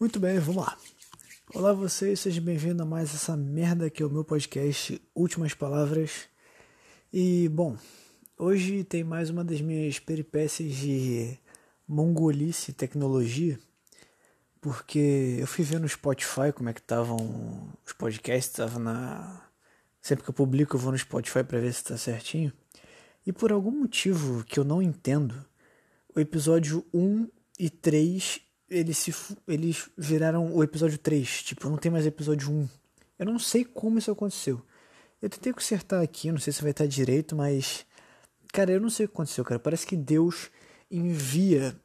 Muito bem, vamos lá. Olá vocês, sejam bem-vindos a mais essa merda que é o meu podcast Últimas Palavras. E, bom, hoje tem mais uma das minhas peripécias de mongolice tecnologia, porque eu fui ver no Spotify como é que estavam os podcasts, tava na... Sempre que eu publico eu vou no Spotify para ver se está certinho. E por algum motivo que eu não entendo, o episódio 1 e 3 eles, se, eles viraram o episódio 3. Tipo, não tem mais episódio 1. Eu não sei como isso aconteceu. Eu tentei consertar aqui, não sei se vai estar direito, mas. Cara, eu não sei o que aconteceu, cara. Parece que Deus envia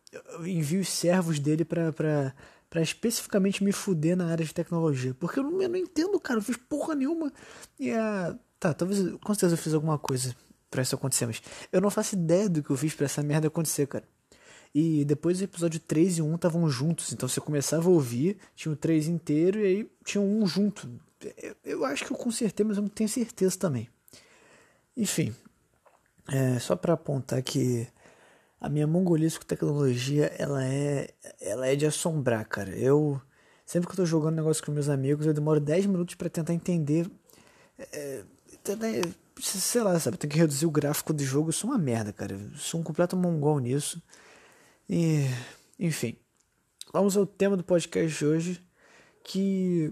envia os servos dele pra, pra, pra especificamente me fuder na área de tecnologia. Porque eu não, eu não entendo, cara. Eu fiz porra nenhuma. E a. Tá, talvez. Com certeza eu fiz alguma coisa pra isso acontecer, mas eu não faço ideia do que eu fiz pra essa merda acontecer, cara. E depois o episódio 3 e 1 estavam juntos, então você começava a ouvir, tinha o 3 inteiro e aí tinha um junto. Eu acho que eu consertei, mas eu não tenho certeza também. Enfim, é, só para apontar que a minha mongolice com tecnologia, ela é, ela é de assombrar, cara. Eu, sempre que eu tô jogando negócio com meus amigos, eu demoro 10 minutos para tentar entender. É, tentar, sei lá, sabe? Tem que reduzir o gráfico do jogo. Eu sou uma merda, cara. Eu sou um completo mongol nisso. E, enfim, vamos ao tema do podcast de hoje, que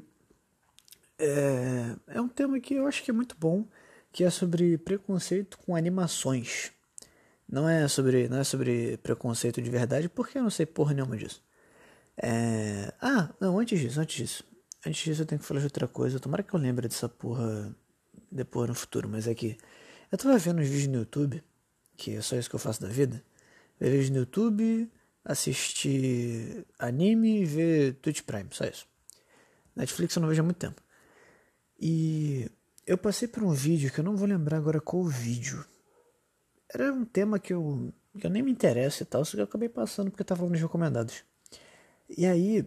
é, é um tema que eu acho que é muito bom, que é sobre preconceito com animações. Não é sobre, não é sobre preconceito de verdade, porque eu não sei porra nenhuma disso. É... Ah, não, antes disso, antes disso. Antes disso eu tenho que falar de outra coisa. Tomara que eu lembre dessa porra depois no futuro, mas é que eu tava vendo uns vídeos no YouTube, que é só isso que eu faço da vida ver vídeos no YouTube, assistir anime e ver Twitch Prime, só isso. Netflix eu não vejo há muito tempo. E eu passei por um vídeo que eu não vou lembrar agora qual vídeo. Era um tema que eu, que eu nem me interessa e tal, só que eu acabei passando porque tava nos recomendados. E aí,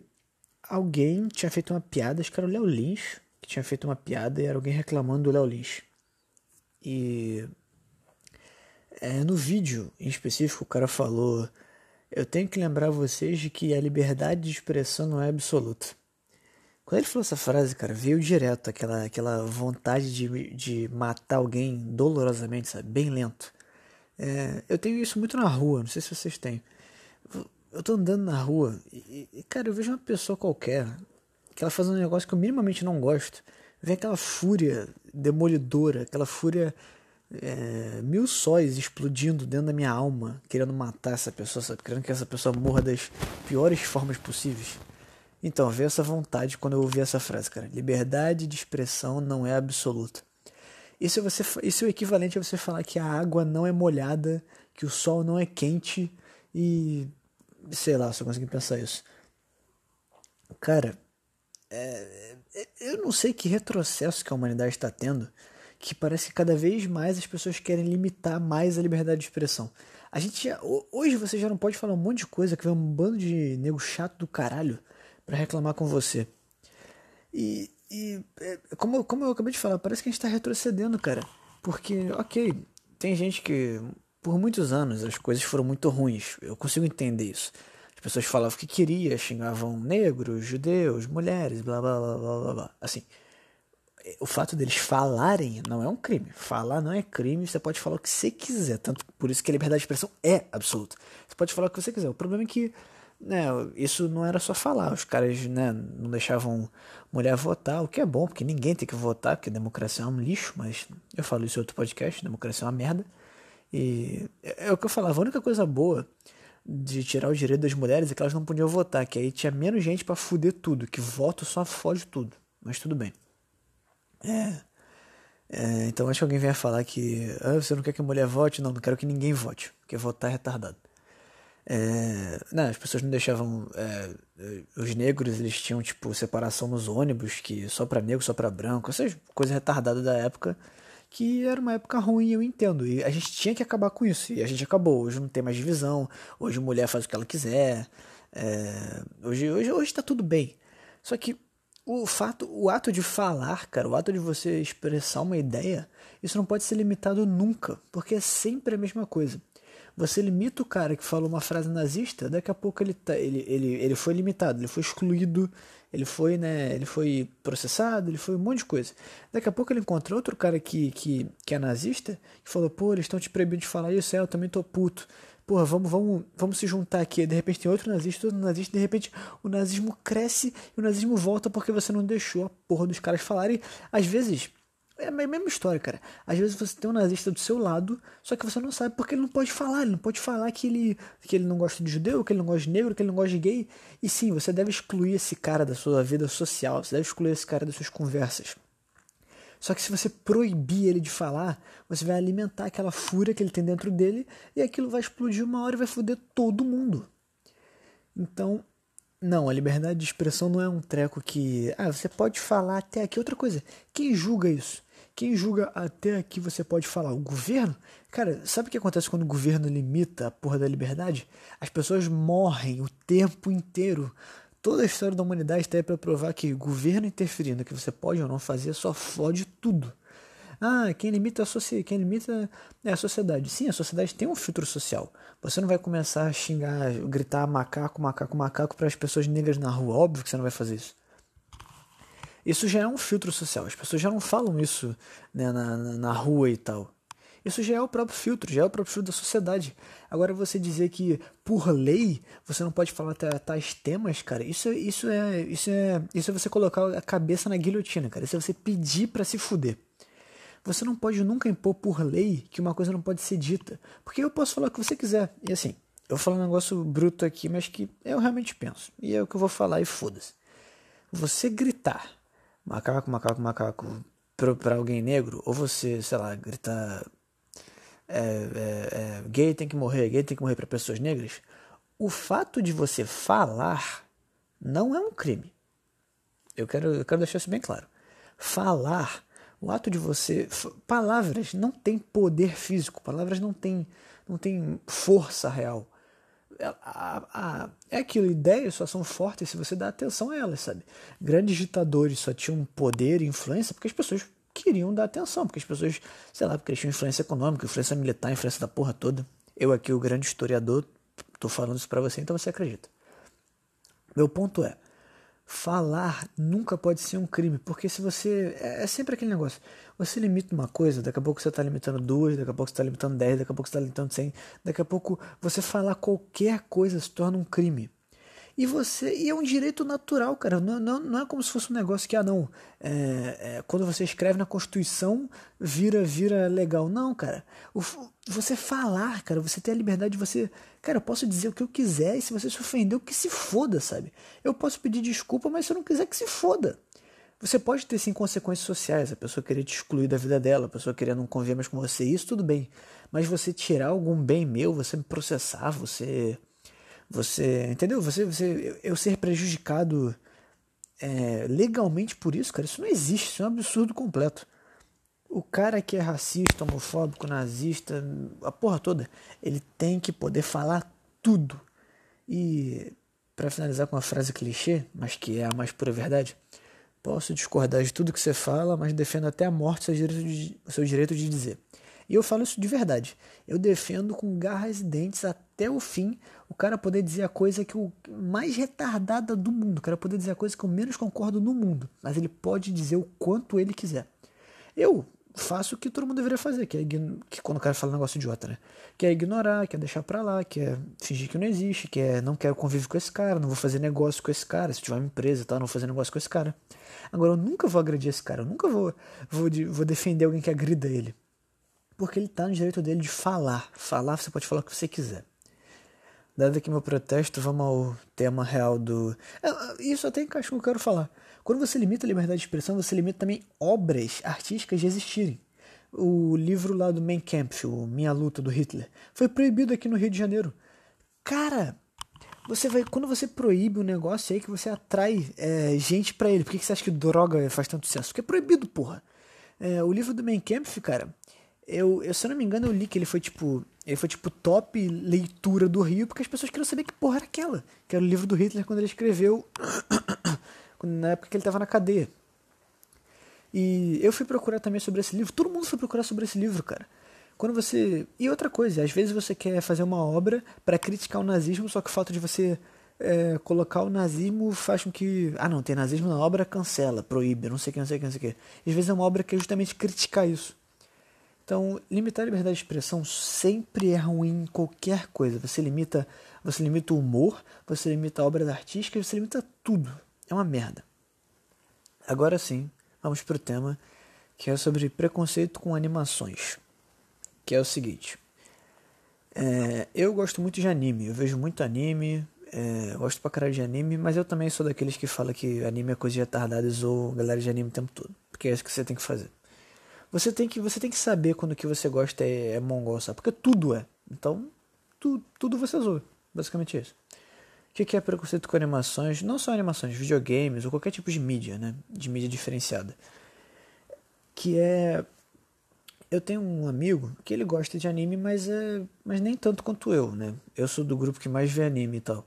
alguém tinha feito uma piada, acho que era o Léo Lins, que tinha feito uma piada e era alguém reclamando do Léo Lins. E é, no vídeo em específico, o cara falou: Eu tenho que lembrar vocês de que a liberdade de expressão não é absoluta. Quando ele falou essa frase, cara, veio direto aquela, aquela vontade de, de matar alguém dolorosamente, sabe? Bem lento. É, eu tenho isso muito na rua, não sei se vocês têm. Eu tô andando na rua e, e, cara, eu vejo uma pessoa qualquer que ela faz um negócio que eu minimamente não gosto. Vem aquela fúria demolidora, aquela fúria é, mil sóis explodindo dentro da minha alma, querendo matar essa pessoa, sabe? querendo que essa pessoa morra das piores formas possíveis. Então, veio essa vontade quando eu ouvi essa frase, cara. Liberdade de expressão não é absoluta. Isso é, você, isso é o equivalente a você falar que a água não é molhada, que o sol não é quente e. sei lá, só consegui pensar isso. Cara, é, é eu não sei que retrocesso que a humanidade está tendo que parece que cada vez mais as pessoas querem limitar mais a liberdade de expressão. A gente já, hoje você já não pode falar um monte de coisa que vem um bando de nego chato do caralho para reclamar com você. E, e é, como, como eu acabei de falar, parece que a gente está retrocedendo, cara. Porque, ok, tem gente que por muitos anos as coisas foram muito ruins. Eu consigo entender isso. As pessoas falavam o que queria, xingavam negros, judeus, mulheres, blá blá blá blá blá. blá. Assim, o fato deles falarem não é um crime. Falar não é crime, você pode falar o que você quiser. Tanto por isso que a liberdade de expressão é absoluta. Você pode falar o que você quiser. O problema é que né, isso não era só falar. Os caras né, não deixavam mulher votar, o que é bom, porque ninguém tem que votar, porque democracia é um lixo, mas eu falo isso em outro podcast, democracia é uma merda. E é, é o que eu falava, a única coisa boa de tirar o direito das mulheres é que elas não podiam votar, que aí tinha menos gente para fuder tudo, que voto só fode tudo. Mas tudo bem. É. é. então acho que alguém venha falar que ah, você não quer que a mulher vote? Não, não quero que ninguém vote, porque votar é retardado. É, as pessoas não deixavam. É, os negros eles tinham tipo separação nos ônibus, que só para negro, só para branco, essas coisas retardadas da época, que era uma época ruim, eu entendo. E a gente tinha que acabar com isso, e a gente acabou. Hoje não tem mais divisão, hoje a mulher faz o que ela quiser, é, hoje, hoje, hoje tá tudo bem. Só que o fato, o ato de falar, cara, o ato de você expressar uma ideia, isso não pode ser limitado nunca, porque é sempre a mesma coisa. Você limita o cara que falou uma frase nazista, daqui a pouco ele, tá, ele, ele, ele foi limitado, ele foi excluído, ele foi, né, ele foi processado, ele foi um monte de coisa. Daqui a pouco ele encontra outro cara que, que, que é nazista, que falou, pô, eles estão te proibindo de falar isso, é, eu também tô puto. Porra, vamos, vamos, vamos se juntar aqui. De repente tem outro nazista, outro nazista, de repente o nazismo cresce e o nazismo volta porque você não deixou a porra dos caras falarem. Às vezes, é a mesma história, cara. Às vezes você tem um nazista do seu lado, só que você não sabe porque ele não pode falar. Ele não pode falar que ele, que ele não gosta de judeu, que ele não gosta de negro, que ele não gosta de gay. E sim, você deve excluir esse cara da sua vida social, você deve excluir esse cara das suas conversas. Só que se você proibir ele de falar, você vai alimentar aquela fúria que ele tem dentro dele e aquilo vai explodir uma hora e vai foder todo mundo. Então, não, a liberdade de expressão não é um treco que. Ah, você pode falar até aqui. Outra coisa, quem julga isso? Quem julga até aqui você pode falar? O governo? Cara, sabe o que acontece quando o governo limita a porra da liberdade? As pessoas morrem o tempo inteiro Toda a história da humanidade está aí para provar que governo interferindo que você pode ou não fazer só fode tudo. Ah, quem limita a, socia quem limita é a sociedade. Sim, a sociedade tem um filtro social. Você não vai começar a xingar, gritar macaco, macaco, macaco para as pessoas negras na rua. Óbvio que você não vai fazer isso. Isso já é um filtro social. As pessoas já não falam isso né, na, na, na rua e tal. Isso já é o próprio filtro, já é o próprio filtro da sociedade. Agora você dizer que por lei você não pode falar tais temas, cara, isso, isso é isso é isso é você colocar a cabeça na guilhotina, cara. Isso é você pedir para se fuder. Você não pode nunca impor por lei que uma coisa não pode ser dita, porque eu posso falar o que você quiser. E assim, eu falar um negócio bruto aqui, mas que eu realmente penso. E é o que eu vou falar e foda-se. Você gritar macaco, macaco, macaco para alguém negro, ou você, sei lá, gritar é, é, é, gay tem que morrer, gay tem que morrer para pessoas negras, o fato de você falar não é um crime. Eu quero, eu quero deixar isso bem claro. Falar, o ato de você. Palavras não têm poder físico, palavras não têm, não têm força real. É, a, a, é aquilo, ideias só são fortes se você dá atenção a elas, sabe? Grandes ditadores só tinham poder e influência porque as pessoas queriam dar atenção, porque as pessoas, sei lá, porque eles tinham influência econômica, influência militar, influência da porra toda. Eu aqui, o grande historiador, tô falando isso para você, então você acredita. Meu ponto é, falar nunca pode ser um crime, porque se você. É, é sempre aquele negócio. Você limita uma coisa, daqui a pouco você está limitando duas, daqui a pouco você está limitando dez, daqui a pouco você está limitando cem, daqui a pouco você falar qualquer coisa se torna um crime. E você. E é um direito natural, cara. Não, não, não é como se fosse um negócio que, ah, não. É, é, quando você escreve na Constituição, vira, vira legal. Não, cara. O, você falar, cara, você tem a liberdade de você. Cara, eu posso dizer o que eu quiser, e se você se ofendeu, que se foda, sabe? Eu posso pedir desculpa, mas se eu não quiser, que se foda. Você pode ter sim consequências sociais, a pessoa querer te excluir da vida dela, a pessoa querer não conviver mais com você, isso tudo bem. Mas você tirar algum bem meu, você me processar, você você, entendeu? Você, você, eu ser prejudicado é, legalmente por isso, cara, isso não existe, isso é um absurdo completo. O cara que é racista, homofóbico, nazista, a porra toda, ele tem que poder falar tudo. E para finalizar com uma frase clichê, mas que é a mais pura verdade, posso discordar de tudo que você fala, mas defendo até a morte seu direito de, seu direito de dizer. E eu falo isso de verdade. Eu defendo com garras e dentes até o fim o cara poder dizer a coisa que o mais retardada do mundo, o cara poder dizer a coisa que eu menos concordo no mundo, mas ele pode dizer o quanto ele quiser. Eu faço o que todo mundo deveria fazer, que é que quando o cara fala um negócio idiota, né? Que é ignorar, que é deixar pra lá, que é fingir que não existe, que é não quero conviver com esse cara, não vou fazer negócio com esse cara, se tiver uma empresa e tal, não vou fazer negócio com esse cara. Agora, eu nunca vou agredir esse cara, eu nunca vou, vou, vou defender alguém que agrida ele. Porque ele está no direito dele de falar. Falar, você pode falar o que você quiser. Dado aqui meu protesto, vamos ao tema real do. Isso até encaixa com o que eu quero falar. Quando você limita a liberdade de expressão, você limita também obras artísticas de existirem. O livro lá do Mein Kampf, o Minha Luta do Hitler, foi proibido aqui no Rio de Janeiro. Cara, você vai quando você proíbe um negócio aí que você atrai é, gente para ele. Por que, que você acha que droga faz tanto sucesso? Porque é proibido, porra. É, o livro do Mein Kampf, cara, eu, eu, se eu não me engano, eu li que ele foi tipo. Ele foi tipo top leitura do Rio, porque as pessoas queriam saber que porra era aquela. Que era o livro do Hitler quando ele escreveu. na época que ele estava na cadeia. E eu fui procurar também sobre esse livro. Todo mundo foi procurar sobre esse livro, cara. Quando você. E outra coisa, às vezes você quer fazer uma obra para criticar o nazismo, só que o fato de você é, colocar o nazismo faz com que. Ah, não, tem nazismo na obra, cancela, proíbe, não sei o que, não sei o que, não sei o que. Às vezes é uma obra que é justamente criticar isso. Então, limitar a liberdade de expressão sempre é ruim em qualquer coisa. Você limita, você limita o humor, você limita a obra artística, você limita tudo. É uma merda. Agora sim, vamos pro tema que é sobre preconceito com animações. Que é o seguinte. É, eu gosto muito de anime, eu vejo muito anime, é, gosto pra caralho de anime, mas eu também sou daqueles que fala que anime é coisa de retardados ou galera de anime o tempo todo. Porque é isso que você tem que fazer. Você tem que, você tem que saber quando o que você gosta é, é mongol, sabe? Porque tudo é. Então, tu, tudo você zoa. Basicamente isso. O que é preconceito com animações? Não só animações, videogames ou qualquer tipo de mídia, né? De mídia diferenciada. Que é. Eu tenho um amigo que ele gosta de anime, mas, é, mas nem tanto quanto eu, né? Eu sou do grupo que mais vê anime e tal.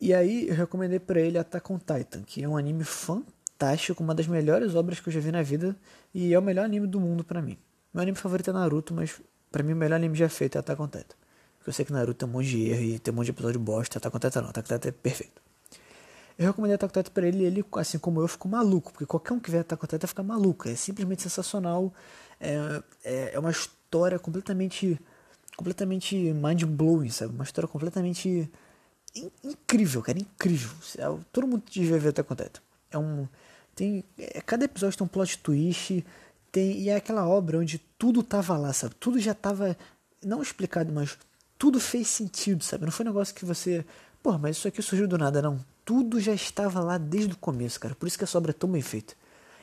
E aí eu recomendei para ele Attack on Titan, que é um anime fantástico, uma das melhores obras que eu já vi na vida e é o melhor anime do mundo para mim. Meu anime favorito é Naruto, mas para mim o melhor anime já feito é Attack on Titan. Porque eu sei que Naruto tem um monte de erro e tem um monte de episódio bosta, Attack on Titan não, Attack on Titan é perfeito. Eu recomendei Attack on Titan pra ele e ele, assim como eu, ficou maluco, porque qualquer um que vê Attack on Titan fica maluco, é simplesmente sensacional, é, é, é uma história completamente, completamente mind-blowing, sabe? Uma história completamente in, incrível, cara, incrível. Todo mundo devia ver Attack. É um tem, é, cada episódio tem um plot twist, tem, e é aquela obra onde tudo tava lá, sabe? Tudo já tava, não explicado, mas tudo fez sentido, sabe? Não foi um negócio que você, pô, mas isso aqui surgiu do nada, não. Tudo já estava lá desde o começo, cara. Por isso que essa obra é tão bem feita.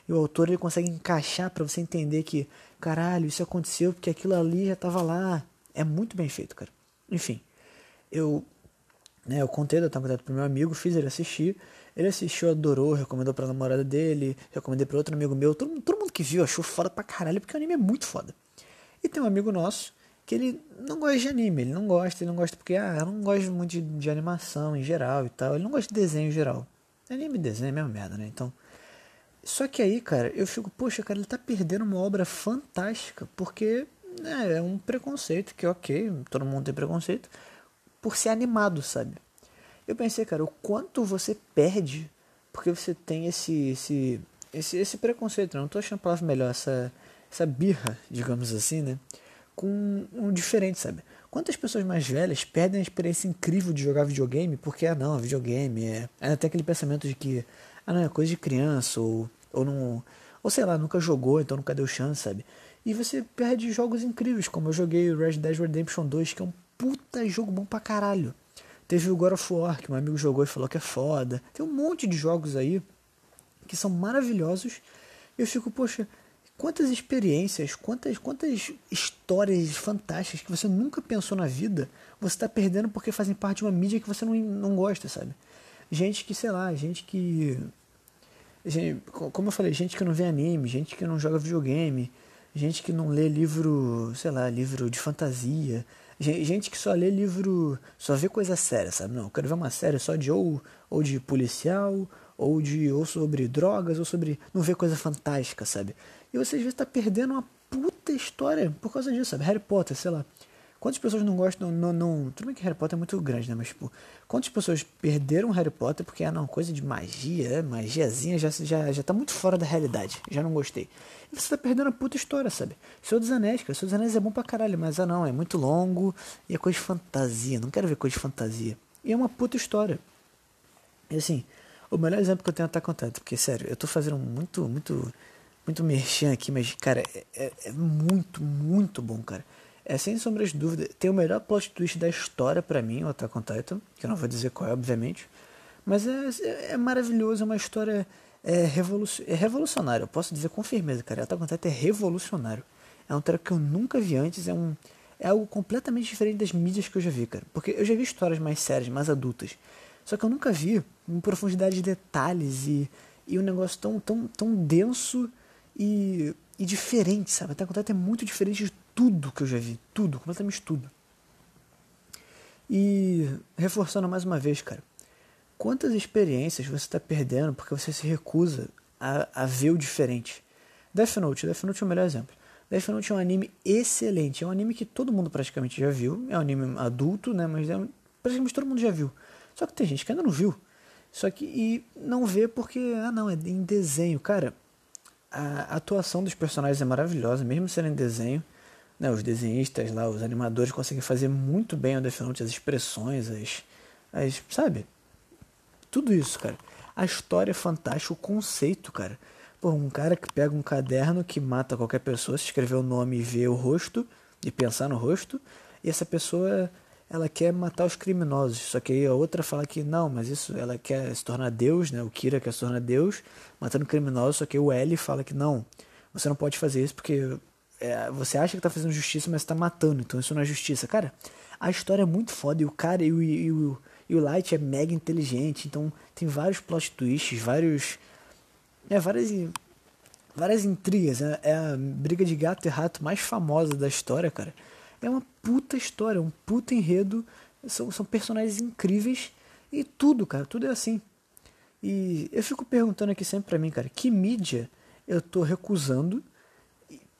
E o autor ele consegue encaixar para você entender que, caralho, isso aconteceu porque aquilo ali já estava lá. É muito bem feito, cara. Enfim, eu, né, eu contei da contato pro meu amigo, fiz ele assistir. Ele assistiu, adorou, recomendou pra namorada dele, recomendei pra outro amigo meu. Todo, todo mundo que viu achou foda pra caralho, porque o anime é muito foda. E tem um amigo nosso que ele não gosta de anime, ele não gosta, ele não gosta porque, ah, eu não gosto muito de, de animação em geral e tal, ele não gosta de desenho em geral. Anime e desenho é a mesma merda, né? Então. Só que aí, cara, eu fico, poxa, cara, ele tá perdendo uma obra fantástica, porque né, é um preconceito, que ok, todo mundo tem preconceito, por ser animado, sabe? Eu pensei, cara, o quanto você perde porque você tem esse esse esse, esse preconceito, não tô achando a palavra melhor, essa essa birra, digamos assim, né? Com um diferente, sabe? Quantas pessoas mais velhas perdem a experiência incrível de jogar videogame porque, ah, não, videogame é. Ainda tem aquele pensamento de que, ah, não, é coisa de criança, ou, ou não. Ou sei lá, nunca jogou, então nunca deu chance, sabe? E você perde jogos incríveis, como eu joguei o Red Dead Redemption 2, que é um puta jogo bom pra caralho. Teve o God of War, que um amigo jogou e falou que é foda. Tem um monte de jogos aí que são maravilhosos. Eu fico, poxa, quantas experiências, quantas, quantas histórias fantásticas que você nunca pensou na vida, você está perdendo porque fazem parte de uma mídia que você não, não gosta, sabe? Gente que, sei lá, gente que. Gente, como eu falei, gente que não vê anime, gente que não joga videogame, gente que não lê livro, sei lá, livro de fantasia, Gente que só lê livro, só vê coisa séria, sabe? Não, eu quero ver uma série só de ou, ou de policial, ou de ou sobre drogas, ou sobre. Não vê coisa fantástica, sabe? E você às vezes tá perdendo uma puta história por causa disso, sabe? Harry Potter, sei lá. Quantas pessoas não gostam, não, não. Tudo bem que Harry Potter é muito grande, né? Mas, tipo, quantas pessoas perderam Harry Potter porque, ah, não, coisa de magia, magiazinha já, já, já tá muito fora da realidade. Já não gostei. E você tá perdendo a puta história, sabe? Senhor dos Anéis, cara. Senhor dos Anéis é bom pra caralho, mas, ah, não, é muito longo e é coisa de fantasia. Não quero ver coisa de fantasia. E é uma puta história. E assim, o melhor exemplo que eu tenho é Attack on porque, sério, eu tô fazendo muito, muito, muito merchan aqui, mas, cara, é, é, é muito, muito bom, cara é sem sombra de dúvida, tem o melhor plot twist da história para mim, o Attack on Titan, que eu não vou dizer qual é, obviamente, mas é, é maravilhoso, é uma história é, revolucion, é revolucionária, eu posso dizer com firmeza, cara, Attack on Titan é revolucionário, é um treco que eu nunca vi antes, é um é algo completamente diferente das mídias que eu já vi, cara, porque eu já vi histórias mais sérias, mais adultas, só que eu nunca vi em profundidade de detalhes e, e um negócio tão, tão, tão denso e, e diferente, sabe? Attack on Titan é muito diferente de tudo que eu já vi, tudo, completamente tudo. E reforçando mais uma vez, cara, quantas experiências você está perdendo porque você se recusa a, a ver o diferente? Death Note, Death Note é o melhor exemplo. Death Note é um anime excelente. É um anime que todo mundo praticamente já viu. É um anime adulto, né? Mas é um, praticamente todo mundo já viu. Só que tem gente que ainda não viu. Só que e não vê porque, ah não, é em desenho. Cara, a atuação dos personagens é maravilhosa, mesmo sendo em desenho. Né, os desenhistas lá, os animadores conseguem fazer muito bem o Death Note, as expressões, as, as. Sabe? Tudo isso, cara. A história é fantástica, o conceito, cara. Pô, um cara que pega um caderno que mata qualquer pessoa, se escrever o nome e ver o rosto, e pensar no rosto, e essa pessoa ela quer matar os criminosos. Só que aí a outra fala que não, mas isso ela quer se tornar Deus, né? O Kira quer se tornar Deus, matando criminosos, só que o L fala que não, você não pode fazer isso porque é, você acha que está fazendo justiça, mas está matando, então isso não é justiça. Cara, a história é muito foda e o cara e o, e o, e o Light é mega inteligente, então tem vários plot twists, vários. É, várias, várias intrigas. É, é a briga de gato e rato mais famosa da história, cara. É uma puta história, um puta enredo. São, são personagens incríveis e tudo, cara, tudo é assim. E eu fico perguntando aqui sempre pra mim, cara, que mídia eu tô recusando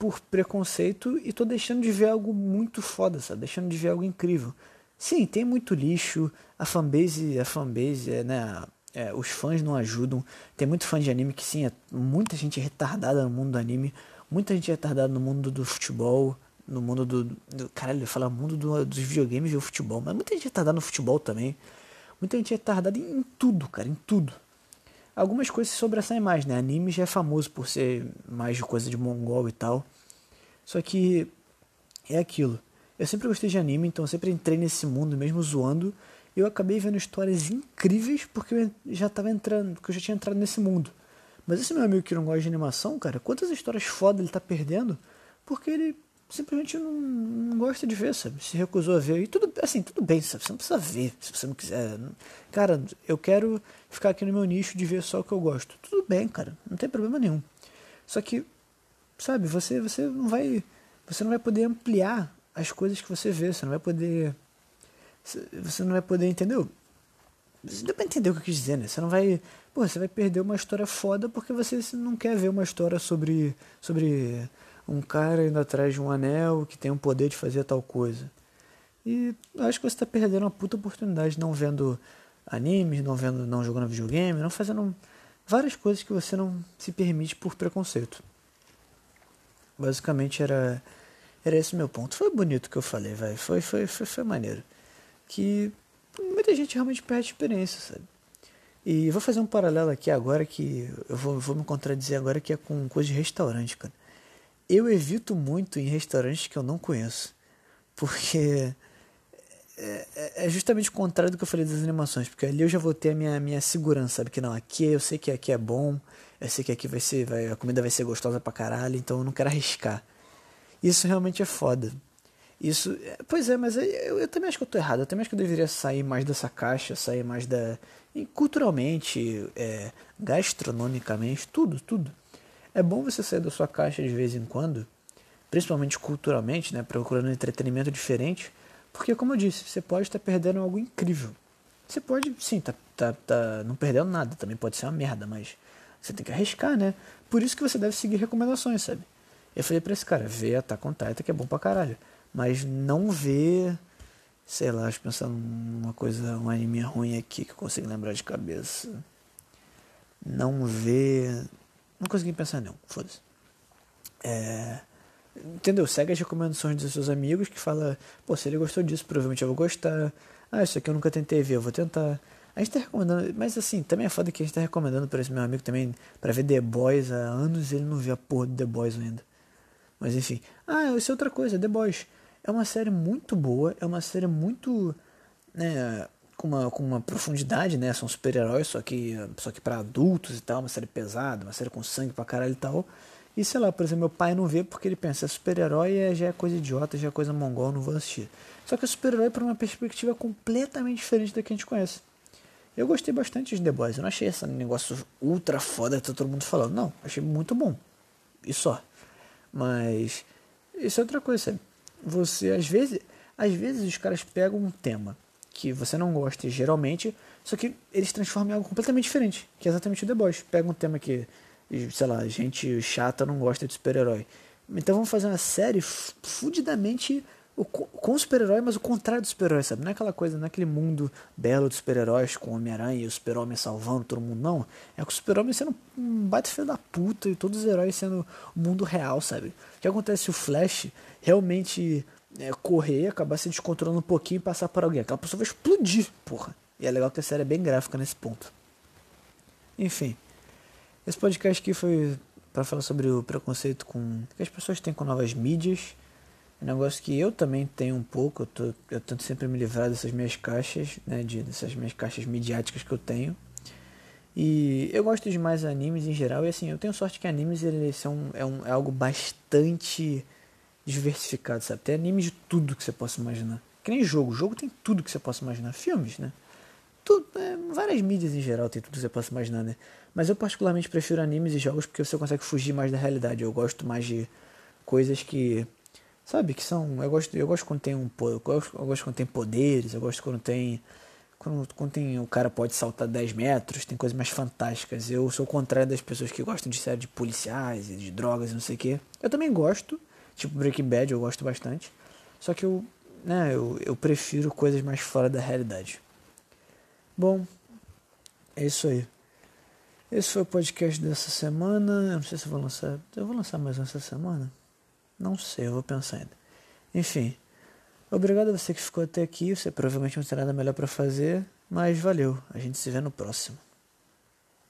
por preconceito e tô deixando de ver algo muito foda, sabe? Deixando de ver algo incrível. Sim, tem muito lixo, a fanbase, a fanbase, é, né? É, os fãs não ajudam. Tem muito fã de anime que sim, é muita gente retardada no mundo do anime, muita gente retardada no mundo do futebol, no mundo do. do caralho, fala mundo do, dos videogames e do futebol, mas muita gente retardada no futebol também. Muita gente retardada em, em tudo, cara, em tudo. Algumas coisas se sobressaem mais, né? Anime já é famoso por ser mais de coisa de mongol e tal. Só que é aquilo. Eu sempre gostei de anime, então sempre entrei nesse mundo, mesmo zoando. E eu acabei vendo histórias incríveis porque eu já tava entrando, porque eu já tinha entrado nesse mundo. Mas esse meu amigo que não gosta de animação, cara, quantas histórias foda ele tá perdendo porque ele simplesmente não, não, gosta de ver, sabe? Se recusou a ver. E tudo, assim, tudo bem, sabe? Você não precisa ver se você não quiser. Cara, eu quero ficar aqui no meu nicho de ver só o que eu gosto. Tudo bem, cara. Não tem problema nenhum. Só que, sabe, você, você não vai. Você não vai poder ampliar as coisas que você vê. Você não vai poder. Você não vai poder, entendeu? Você deu pra entender o que eu quis dizer, né? Você não vai. Pô, você vai perder uma história foda porque você não quer ver uma história sobre. sobre um cara indo atrás de um anel que tem o poder de fazer tal coisa. E acho que você está perdendo uma puta oportunidade não vendo animes, não vendo, não jogando videogame, não fazendo várias coisas que você não se permite por preconceito. Basicamente era era esse meu ponto. Foi bonito que eu falei, vai. Foi, foi, foi, foi maneiro. Que muita gente realmente perde experiência, sabe? E vou fazer um paralelo aqui agora que eu vou, vou me contradizer agora que é com coisa de restaurante, cara. Eu evito muito em restaurantes que eu não conheço, porque é, é, é, justamente o contrário do que eu falei das animações, porque ali eu já vou ter a minha, minha segurança, sabe? Que não, aqui eu sei que aqui é bom, eu sei que aqui vai ser, vai, a comida vai ser gostosa pra caralho, então eu não quero arriscar. Isso realmente é foda. Isso, é, pois é, mas eu, eu, também acho que eu tô errado. Eu também acho que eu deveria sair mais dessa caixa, sair mais da. culturalmente, é, gastronomicamente, tudo, tudo. É bom você sair da sua caixa de vez em quando, principalmente culturalmente, né, procurando um entretenimento diferente, porque, como eu disse, você pode estar perdendo algo incrível. Você pode, sim, tá, tá, tá não perdendo nada, também pode ser uma merda, mas você tem que arriscar, né? Por isso que você deve seguir recomendações, sabe? Eu falei pra esse cara, vê Attack on Titan que é bom pra caralho, mas não vê, sei lá, acho pensando numa coisa, um anime ruim aqui que eu consigo lembrar de cabeça. Não vê não consegui pensar não, foda-se. É, entendeu? Segue as recomendações dos seus amigos que fala, pô, se ele gostou disso, provavelmente eu vou gostar. Ah, isso aqui eu nunca tentei ver, eu vou tentar. A gente tá recomendando, mas assim, também é foda que a gente tá recomendando para esse meu amigo também para ver The Boys há anos ele não viu a porra do The Boys ainda. Mas enfim. Ah, isso é outra coisa, The Boys. É uma série muito boa, é uma série muito. Né, com uma, com uma profundidade, né? São super-heróis, só que, só que para adultos e tal, uma série pesada, uma série com sangue pra caralho e tal. E sei lá, por exemplo, meu pai não vê porque ele pensa, super-herói é, já é coisa idiota, já é coisa mongol, não vou assistir. Só que o super-herói é por uma perspectiva completamente diferente da que a gente conhece. Eu gostei bastante de The Boys, eu não achei esse negócio ultra foda que tá todo mundo falando. Não, achei muito bom. E só. Mas isso é outra coisa, sabe? Você, às vezes, às vezes os caras pegam um tema que você não gosta geralmente, só que eles transformam em algo completamente diferente, que é exatamente o Boys. Pega um tema que, sei lá, gente chata não gosta de super-herói. Então vamos fazer uma série fudidamente com super-herói, mas o contrário do super-herói, sabe? Não é aquela coisa, não é aquele mundo belo de super-heróis com Homem-Aranha e o super-homem salvando todo mundo, não. É com o super-homem sendo um baita filho da puta e todos os heróis sendo o mundo real, sabe? O que acontece se o Flash realmente é, correr, acabar se descontrolando um pouquinho e passar por alguém? Aquela pessoa vai explodir, porra. E é legal que a série é bem gráfica nesse ponto. Enfim, esse podcast aqui foi para falar sobre o preconceito com que as pessoas têm com novas mídias um negócio que eu também tenho um pouco, eu, tô, eu tento sempre me livrar dessas minhas caixas, né, de, dessas minhas caixas midiáticas que eu tenho. E eu gosto de mais animes em geral, e assim, eu tenho sorte que animes eles são, é, um, é algo bastante diversificado, sabe? Tem animes de tudo que você possa imaginar. Que nem jogo, jogo tem tudo que você possa imaginar. Filmes, né? Tudo, é, várias mídias em geral tem tudo que você possa imaginar, né? Mas eu particularmente prefiro animes e jogos porque você consegue fugir mais da realidade. Eu gosto mais de coisas que Sabe, que são. Eu gosto, eu gosto quando tem um. Eu gosto, eu gosto quando tem poderes, eu gosto quando tem. Quando, quando tem. O cara pode saltar 10 metros, tem coisas mais fantásticas. Eu sou o contrário das pessoas que gostam de série de policiais e de drogas e não sei o que. Eu também gosto. Tipo Breaking Bad, eu gosto bastante. Só que eu. Né, eu, eu prefiro coisas mais fora da realidade. Bom, é isso aí. Esse foi o podcast dessa semana. Eu não sei se eu vou lançar. Eu vou lançar mais um essa semana? Não sei, eu vou pensar ainda. Enfim, obrigado a você que ficou até aqui. Você provavelmente não tem nada melhor para fazer, mas valeu. A gente se vê no próximo.